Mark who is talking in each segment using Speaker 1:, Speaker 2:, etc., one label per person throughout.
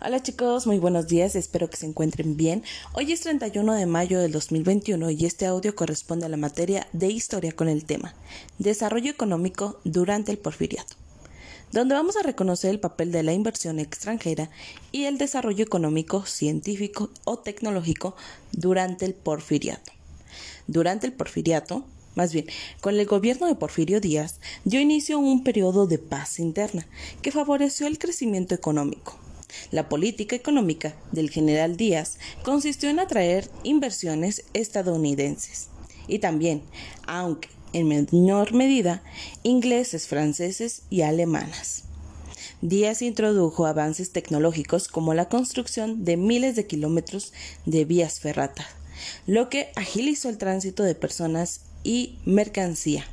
Speaker 1: Hola chicos, muy buenos días, espero que se encuentren bien. Hoy es 31 de mayo del 2021 y este audio corresponde a la materia de historia con el tema Desarrollo económico durante el porfiriato, donde vamos a reconocer el papel de la inversión extranjera y el desarrollo económico, científico o tecnológico durante el porfiriato. Durante el porfiriato, más bien, con el gobierno de Porfirio Díaz dio inicio a un periodo de paz interna que favoreció el crecimiento económico la política económica del general Díaz consistió en atraer inversiones estadounidenses y también, aunque en menor medida, ingleses, franceses y alemanas. Díaz introdujo avances tecnológicos como la construcción de miles de kilómetros de vías ferratas, lo que agilizó el tránsito de personas y mercancía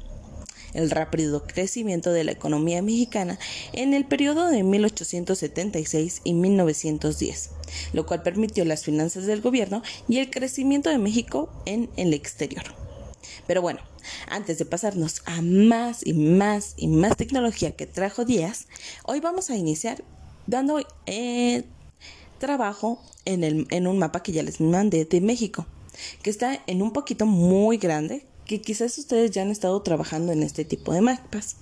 Speaker 1: el rápido crecimiento de la economía mexicana en el periodo de 1876 y 1910, lo cual permitió las finanzas del gobierno y el crecimiento de México en el exterior. Pero bueno, antes de pasarnos a más y más y más tecnología que trajo Díaz, hoy vamos a iniciar dando eh, trabajo en, el, en un mapa que ya les mandé de México, que está en un poquito muy grande, que quizás ustedes ya han estado trabajando en este tipo de mapas.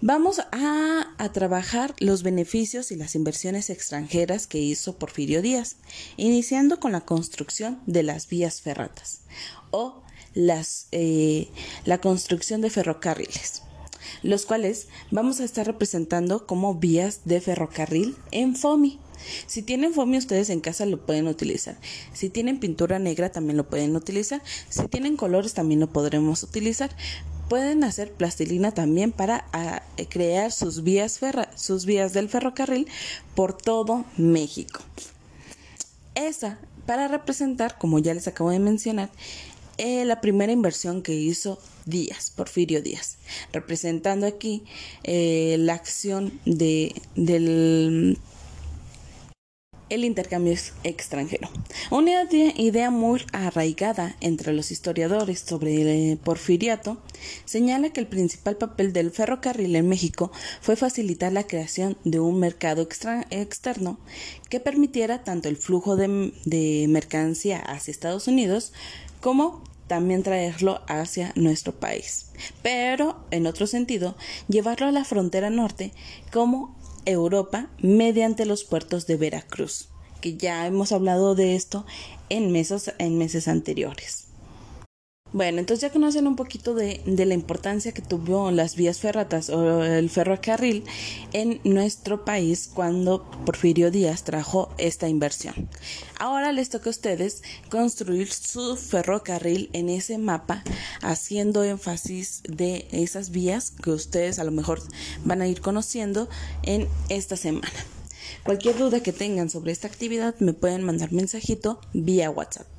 Speaker 1: Vamos a, a, trabajar los beneficios y las inversiones extranjeras que hizo Porfirio Díaz, iniciando con la construcción de las vías ferratas o las, eh, la construcción de ferrocarriles, los cuales vamos a estar representando como vías de ferrocarril en FOMI. Si tienen foamy ustedes en casa lo pueden utilizar. Si tienen pintura negra también lo pueden utilizar. Si tienen colores también lo podremos utilizar. Pueden hacer plastilina también para ah, crear sus vías, sus vías del ferrocarril por todo México. Esa para representar, como ya les acabo de mencionar, eh, la primera inversión que hizo Díaz, Porfirio Díaz, representando aquí eh, la acción de, del el intercambio extranjero. Una idea muy arraigada entre los historiadores sobre el eh, porfiriato señala que el principal papel del ferrocarril en México fue facilitar la creación de un mercado externo que permitiera tanto el flujo de, de mercancía hacia Estados Unidos como también traerlo hacia nuestro país. Pero, en otro sentido, llevarlo a la frontera norte como Europa mediante los puertos de Veracruz, que ya hemos hablado de esto en meses, en meses anteriores. Bueno, entonces ya conocen un poquito de, de, la importancia que tuvo las vías ferratas o el ferrocarril en nuestro país cuando Porfirio Díaz trajo esta inversión. Ahora les toca a ustedes construir su ferrocarril en ese mapa, haciendo énfasis de esas vías que ustedes a lo mejor van a ir conociendo en esta semana. Cualquier duda que tengan sobre esta actividad me pueden mandar mensajito vía WhatsApp.